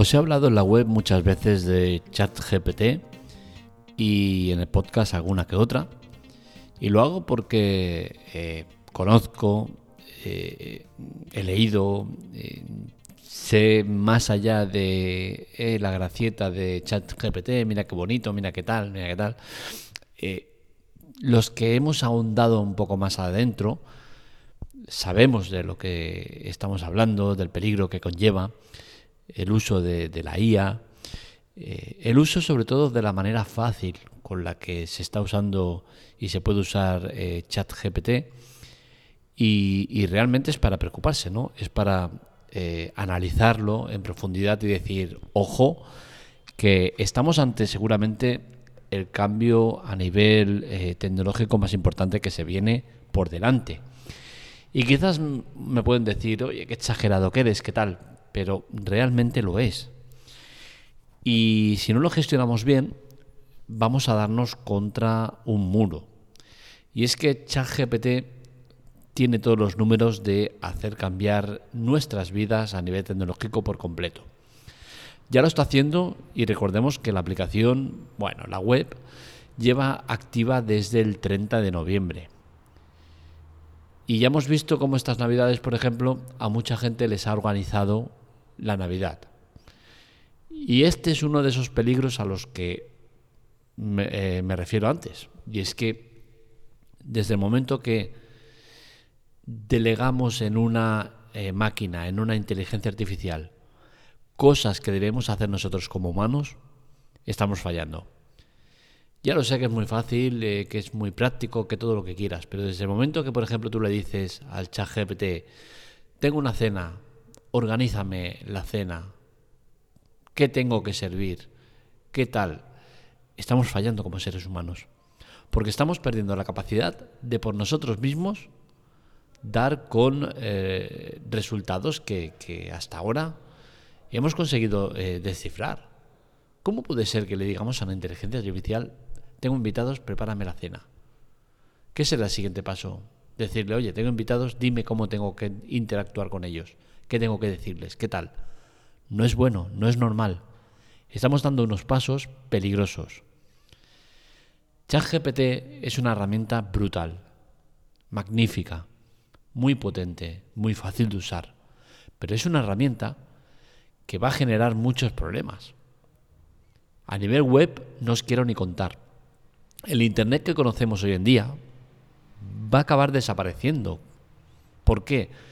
Os he hablado en la web muchas veces de ChatGPT y en el podcast alguna que otra. Y lo hago porque eh, conozco, eh, he leído, eh, sé más allá de la gracieta de ChatGPT, mira qué bonito, mira qué tal, mira qué tal. los que hemos ahondado un poco más adentro, sabemos de lo que estamos hablando, del peligro que conlleva el uso de, la IA, eh, el uso sobre todo de la manera fácil con la que se está usando y se puede usar eh, ChatGPT y, realmente es para preocuparse, ¿no? Es para eh, analizarlo en profundidad y decir, ojo, que estamos ante seguramente el cambio a nivel tecnológico más importante que se viene por delante. Y quizás me pueden decir, oye, qué exagerado que eres, qué tal pero realmente lo es. Y si no lo gestionamos bien, vamos a darnos contra un muro. Y es que ChatGPT tiene todos los números de hacer cambiar nuestras vidas a nivel tecnológico por completo. Ya lo está haciendo y recordemos que la aplicación, bueno, la web, lleva activa desde el 30 de noviembre. Y ya hemos visto cómo estas navidades, por ejemplo, a mucha gente les ha organizado la Navidad. Y este es uno de esos peligros a los que me, eh, refiero antes. Y es que desde el momento que delegamos en una eh, máquina, en una inteligencia artificial, cosas que debemos hacer nosotros como humanos, estamos fallando. Ya lo sé que es muy fácil, eh, que es muy práctico, que todo lo que quieras, pero desde el momento que, por ejemplo, tú le dices al chat GPT, tengo una cena, organízame la cena, qué tengo que servir, qué tal. Estamos fallando como seres humanos, porque estamos perdiendo la capacidad de por nosotros mismos dar con eh, resultados que, hasta ahora hemos conseguido eh, descifrar. ¿Cómo puede ser que le digamos a la inteligencia artificial, tengo invitados, prepárame la cena? ¿Qué será el siguiente paso? Decirle, oye, tengo invitados, dime cómo tengo que interactuar con ellos. ¿Qué tengo que decirles? ¿Qué tal? No es bueno, no es normal. Estamos dando unos pasos peligrosos. ChatGPT es una herramienta brutal, magnífica, muy potente, muy fácil de usar, pero es una herramienta que va a generar muchos problemas. A nivel web no os quiero ni contar. El Internet que conocemos hoy en día va a acabar desapareciendo. ¿Por qué?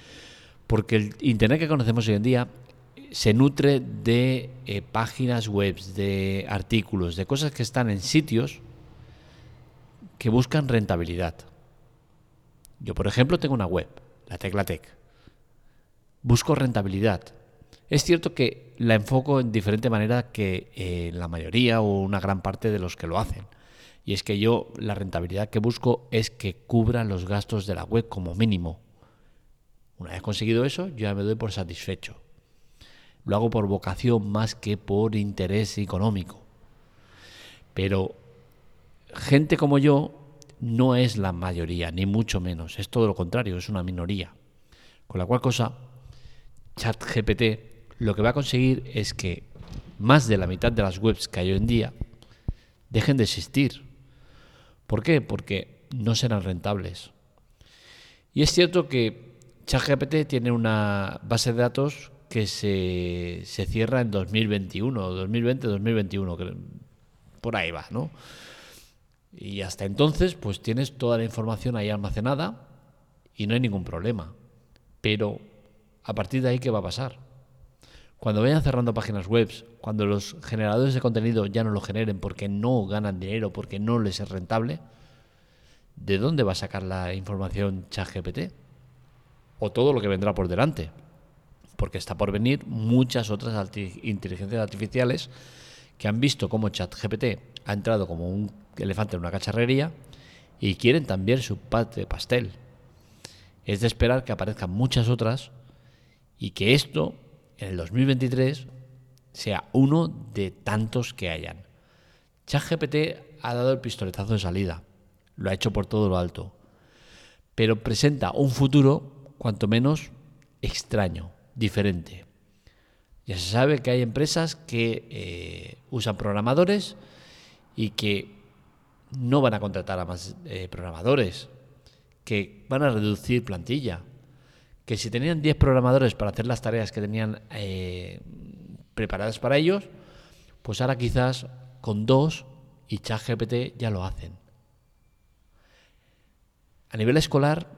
Porque el Internet que conocemos hoy en día se nutre de eh, páginas web, de artículos, de cosas que están en sitios que buscan rentabilidad. Yo, por ejemplo, tengo una web, la Teclatec. Busco rentabilidad. Es cierto que la enfoco en diferente manera que eh, la mayoría o una gran parte de los que lo hacen. Y es que yo la rentabilidad que busco es que cubra los gastos de la web como mínimo. Una vez conseguido eso, ya me doy por satisfecho. Lo hago por vocación más que por interés económico. Pero gente como yo no es la mayoría, ni mucho menos. Es todo lo contrario, es una minoría. Con la cual cosa, ChatGPT lo que va a conseguir es que más de la mitad de las webs que hay hoy en día dejen de existir. ¿Por qué? Porque no serán rentables. Y es cierto que ChatGPT tiene una base de datos que se, cierra en 2021, 2020, 2021, por ahí va, ¿no? Y hasta entonces, pues tienes toda la información ahí almacenada y no hay ningún problema. Pero a partir de ahí, ¿qué va a pasar? Cuando vayan cerrando páginas web, cuando los generadores de contenido ya no lo generen porque no ganan dinero, porque no les es rentable, ¿de dónde va a sacar la información ChatGPT? O todo lo que vendrá por delante. Porque está por venir muchas otras inteligencias artificiales que han visto cómo ChatGPT ha entrado como un elefante en una cacharrería y quieren también su parte de pastel. Es de esperar que aparezcan muchas otras y que esto en el 2023 sea uno de tantos que hayan. ChatGPT ha dado el pistoletazo de salida, lo ha hecho por todo lo alto, pero presenta un futuro cuanto menos extraño, diferente. Ya se sabe que hay empresas que eh, usan programadores y que no van a contratar a más eh, programadores, que van a reducir plantilla, que si tenían 10 programadores para hacer las tareas que tenían eh, preparadas para ellos, pues ahora quizás con dos y ChatGPT ya lo hacen. A nivel escolar,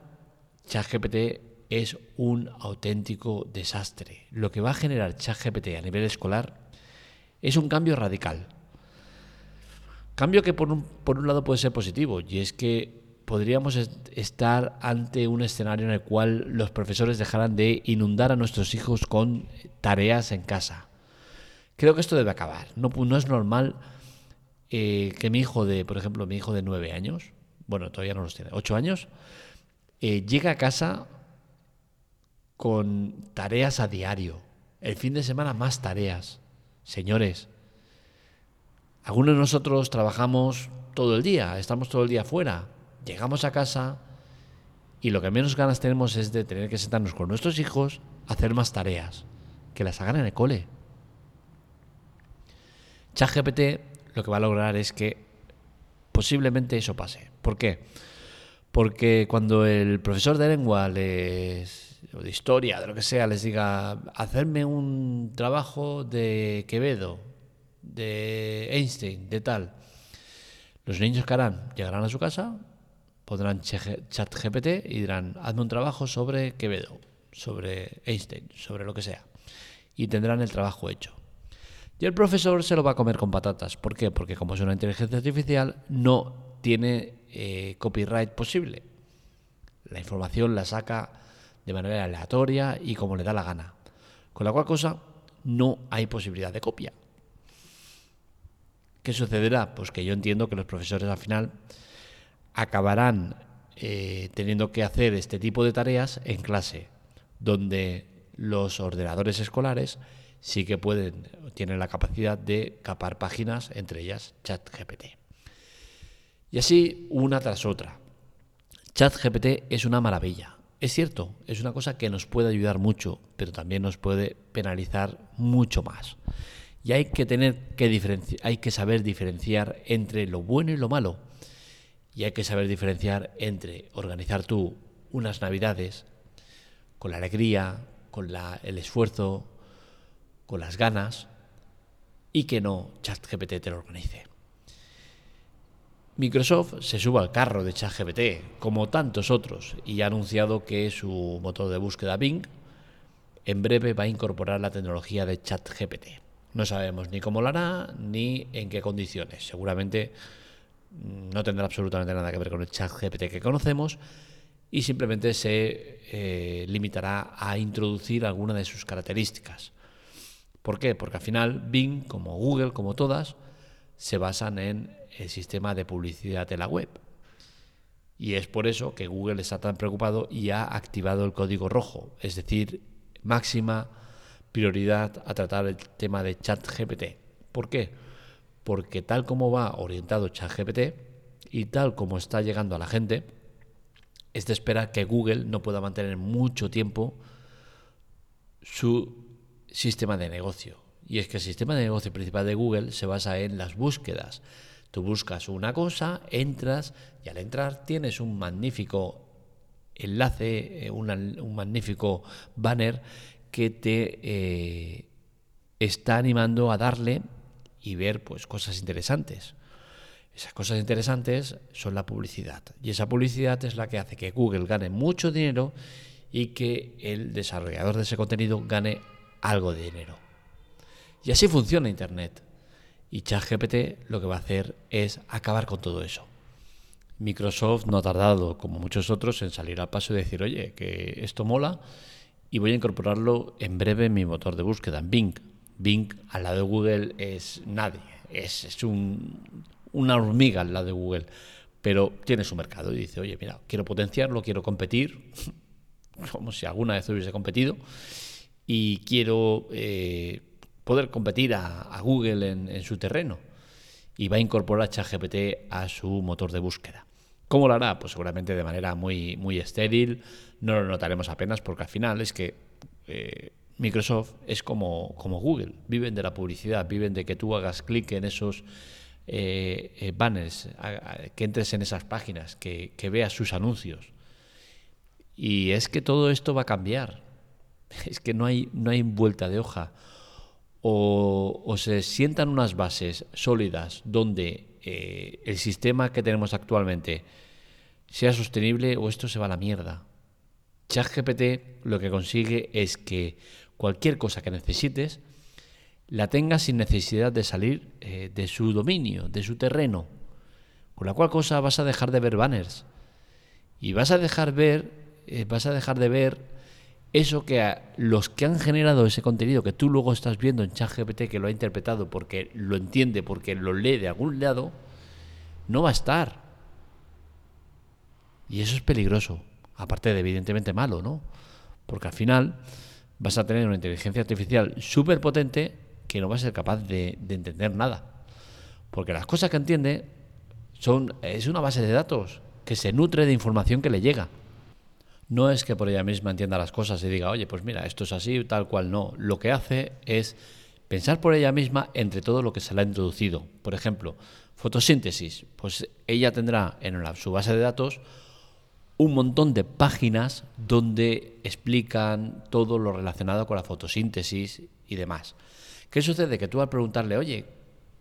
ChatGPT es un auténtico desastre. Lo que va a generar ChatGPT a nivel escolar es un cambio radical. Cambio que por un, por un lado puede ser positivo, y es que podríamos estar ante un escenario en el cual los profesores dejaran de inundar a nuestros hijos con tareas en casa. Creo que esto debe acabar. No, es normal eh, que mi hijo de, por ejemplo, mi hijo de nueve años, bueno, todavía no los tiene, ocho años, eh, llegue a casa con tareas a diario. El fin de semana más tareas. Señores, algunos de nosotros trabajamos todo el día, estamos todo el día fuera. Llegamos a casa y lo que menos ganas tenemos es de tener que sentarnos con nuestros hijos a hacer más tareas, que las hagan en el cole. ChatGPT lo que va a lograr es que posiblemente eso pase. ¿Por qué? Porque cuando el profesor de lengua les o de historia, de lo que sea, les diga, hacerme un trabajo de Quevedo, de Einstein, de tal. Los niños que harán, llegarán a su casa, pondrán chat GPT y dirán, hazme un trabajo sobre Quevedo, sobre Einstein, sobre lo que sea. Y tendrán el trabajo hecho. Y el profesor se lo va a comer con patatas. ¿Por qué? Porque como es una inteligencia artificial, no tiene eh, copyright posible. La información la saca de manera aleatoria y como le da la gana. Con la cual cosa no hay posibilidad de copia. ¿Qué sucederá? Pues que yo entiendo que los profesores al final acabarán eh, teniendo que hacer este tipo de tareas en clase, donde los ordenadores escolares sí que pueden, tienen la capacidad de capar páginas, entre ellas ChatGPT. Y así una tras otra. ChatGPT es una maravilla. Es cierto, es una cosa que nos puede ayudar mucho, pero también nos puede penalizar mucho más. Y hay que tener que hay que saber diferenciar entre lo bueno y lo malo. Y hay que saber diferenciar entre organizar tú unas navidades con la alegría, con la, el esfuerzo, con las ganas, y que no ChatGPT te lo organice. Microsoft se sube al carro de ChatGPT, como tantos otros, y ha anunciado que su motor de búsqueda Bing en breve va a incorporar la tecnología de ChatGPT. No sabemos ni cómo lo hará ni en qué condiciones. Seguramente no tendrá absolutamente nada que ver con el ChatGPT que conocemos y simplemente se eh, limitará a introducir alguna de sus características. ¿Por qué? Porque al final Bing, como Google, como todas, se basan en el sistema de publicidad de la web. Y es por eso que Google está tan preocupado y ha activado el código rojo, es decir, máxima prioridad a tratar el tema de ChatGPT. ¿Por qué? Porque tal como va orientado ChatGPT y tal como está llegando a la gente, es de esperar que Google no pueda mantener mucho tiempo su sistema de negocio. Y es que el sistema de negocio principal de Google se basa en las búsquedas. Tú buscas una cosa, entras y al entrar tienes un magnífico enlace, eh, un magnífico banner que te eh, está animando a darle y ver pues cosas interesantes. Esas cosas interesantes son la publicidad y esa publicidad es la que hace que Google gane mucho dinero y que el desarrollador de ese contenido gane algo de dinero. Y así funciona Internet. Y ChatGPT lo que va a hacer es acabar con todo eso. Microsoft no ha tardado, como muchos otros, en salir al paso y decir, oye, que esto mola y voy a incorporarlo en breve en mi motor de búsqueda, en Bing. Bing al lado de Google es nadie, es, es un, una hormiga al lado de Google, pero tiene su mercado y dice, oye, mira, quiero potenciarlo, quiero competir, como si alguna vez hubiese competido, y quiero eh, poder competir a, Google en, su terreno y va a incorporar ChatGPT a su motor de búsqueda. ¿Cómo lo hará? Pues seguramente de manera muy, muy estéril, no lo notaremos apenas porque al final es que eh, Microsoft es como, como Google, viven de la publicidad, viven de que tú hagas clic en esos eh, eh, banners, que entres en esas páginas, que, veas sus anuncios. Y es que todo esto va a cambiar. Es que no hay, no hay vuelta de hoja. O, se sientan unas bases sólidas donde eh, el sistema que tenemos actualmente sea sostenible o esto se va a la mierda. ChatGPT lo que consigue es que cualquier cosa que necesites la tengas sin necesidad de salir eh, de su dominio, de su terreno. Con la cual cosa vas a dejar de ver banners y vas a dejar ver, eh, vas a dejar de ver eso que los que han generado ese contenido que tú luego estás viendo en ChatGPT que lo ha interpretado porque lo entiende, porque lo lee de algún lado, no va a estar. Y eso es peligroso, aparte de evidentemente malo, ¿no? Porque al final vas a tener una inteligencia artificial súper potente que no va a ser capaz de, entender nada. Porque las cosas que entiende son, es una base de datos que se nutre de información que le llega. No es que por ella misma entienda las cosas y diga, oye, pues mira, esto es así, tal cual, no. Lo que hace es pensar por ella misma entre todo lo que se le ha introducido. Por ejemplo, fotosíntesis. Pues ella tendrá en su base de datos un montón de páginas donde explican todo lo relacionado con la fotosíntesis y demás. ¿Qué sucede? Que tú al preguntarle, oye,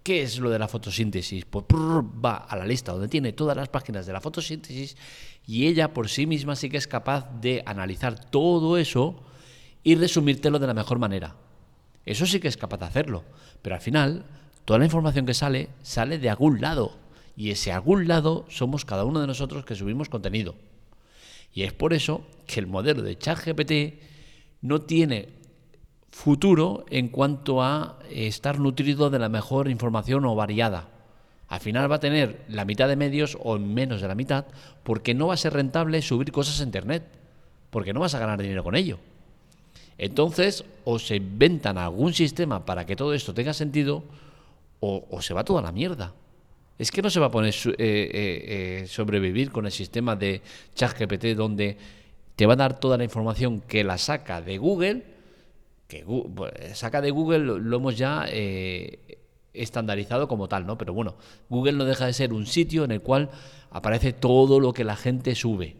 ¿qué es lo de la fotosíntesis? Pues va a la lista donde tiene todas las páginas de la fotosíntesis y ella por sí misma sí que es capaz de analizar todo eso y resumírtelo de la mejor manera. Eso sí que es capaz de hacerlo, pero al final toda la información que sale sale de algún lado y ese algún lado somos cada uno de nosotros que subimos contenido. Y es por eso que el modelo de ChatGPT no tiene futuro en cuanto a estar nutrido de la mejor información o variada. Al final va a tener la mitad de medios o menos de la mitad porque no va a ser rentable subir cosas a Internet, porque no vas a ganar dinero con ello. Entonces, o se inventan algún sistema para que todo esto tenga sentido, o, se va toda la mierda. Es que no se va a poner eh, eh, eh, sobrevivir con el sistema de ChatGPT donde te va a dar toda la información que la saca de Google, que saca de Google lo, hemos ya estandarizado como tal, ¿no? Pero bueno, Google no deja de ser un sitio en el cual aparece todo lo que la gente sube.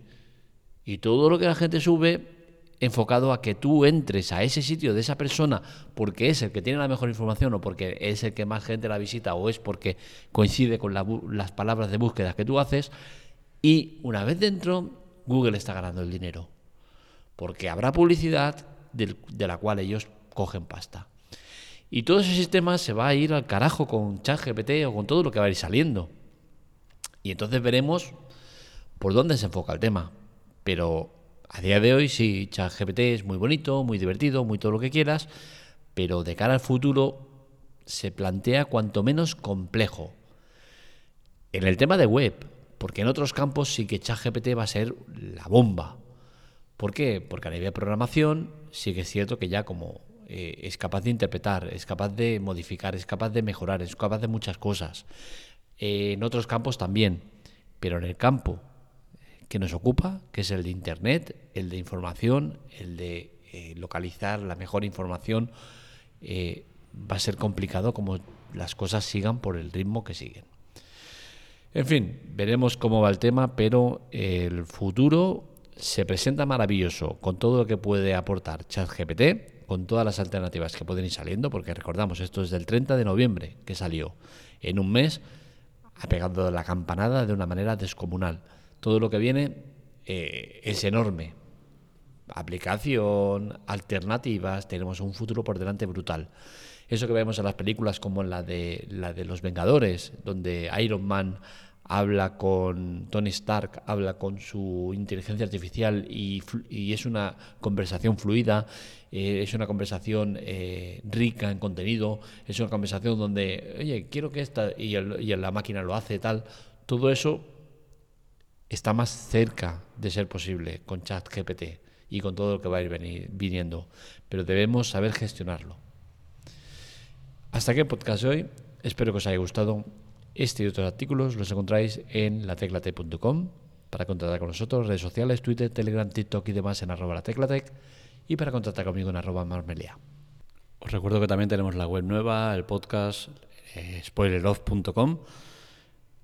Y todo lo que la gente sube enfocado a que tú entres a ese sitio de esa persona porque es el que tiene la mejor información o porque es el que más gente la visita o es porque coincide con las palabras de búsqueda que tú haces y una vez dentro Google está ganando el dinero porque habrá publicidad de la cual ellos cogen pasta. Y todo ese sistema se va a ir al carajo con ChatGPT o con todo lo que va a ir saliendo. Y entonces veremos por dónde se enfoca el tema. Pero a día de hoy sí, ChatGPT es muy bonito, muy divertido, muy todo lo que quieras, pero de cara al futuro se plantea cuanto menos complejo. En el tema de web, porque en otros campos sí que ChatGPT va a ser la bomba. ¿Por qué? Porque a nivel de programación sí que es cierto que ya como eh, es capaz de interpretar, es capaz de modificar, es capaz de mejorar, es capaz de muchas cosas. Eh, en otros campos también, pero en el campo que nos ocupa, que es el de Internet, el de información, el de eh, localizar la mejor información, va a ser complicado como las cosas sigan por el ritmo que siguen. En fin, veremos cómo va el tema, pero el futuro se presenta maravilloso con todo lo que puede aportar ChatGPT, con todas las alternativas que pueden ir saliendo, porque recordamos, esto es del 30 de noviembre que salió. En un mes ha pegado la campanada de una manera descomunal todo lo que viene eh, es enorme. Aplicación, alternativas, tenemos un futuro por delante brutal. Eso que vemos en las películas como la de, la de Los Vengadores, donde Iron Man habla con Tony Stark, habla con su inteligencia artificial y, es una conversación fluida, eh, es una conversación eh, rica en contenido, es una conversación donde, oye, quiero que esta, y, la máquina lo hace, tal. Todo eso está más cerca de ser posible con ChatGPT y con todo lo que va a ir viniendo, pero debemos saber gestionarlo. Hasta aquí el podcast de hoy. Espero que os haya gustado. Este y otros artículos los encontráis en lateclate.com para contactar con nosotros, redes sociales, Twitter, Telegram, TikTok y demás en arroba lateclatec y para contactar conmigo en arroba marmelia. Os recuerdo que también tenemos la web nueva, el podcast eh, spoileroff.com.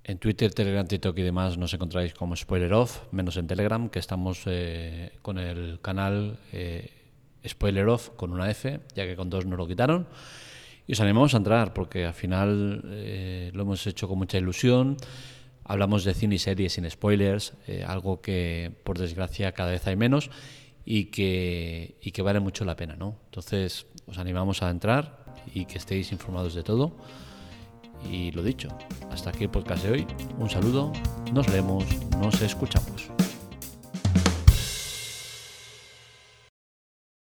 En Twitter, Telegram, TikTok y demás nos encontráis como spoileroff, menos en Telegram, que estamos eh, con el canal eh, spoileroff con una F, ya que con dos nos lo quitaron. Y os animamos a entrar porque al final eh, lo hemos hecho con mucha ilusión. Hablamos de cine y series sin spoilers, eh, algo que por desgracia cada vez hay menos y que, y que vale mucho la pena. ¿no? Entonces os animamos a entrar y que estéis informados de todo. Y lo dicho, hasta aquí el podcast de hoy. Un saludo, nos leemos, nos escuchamos.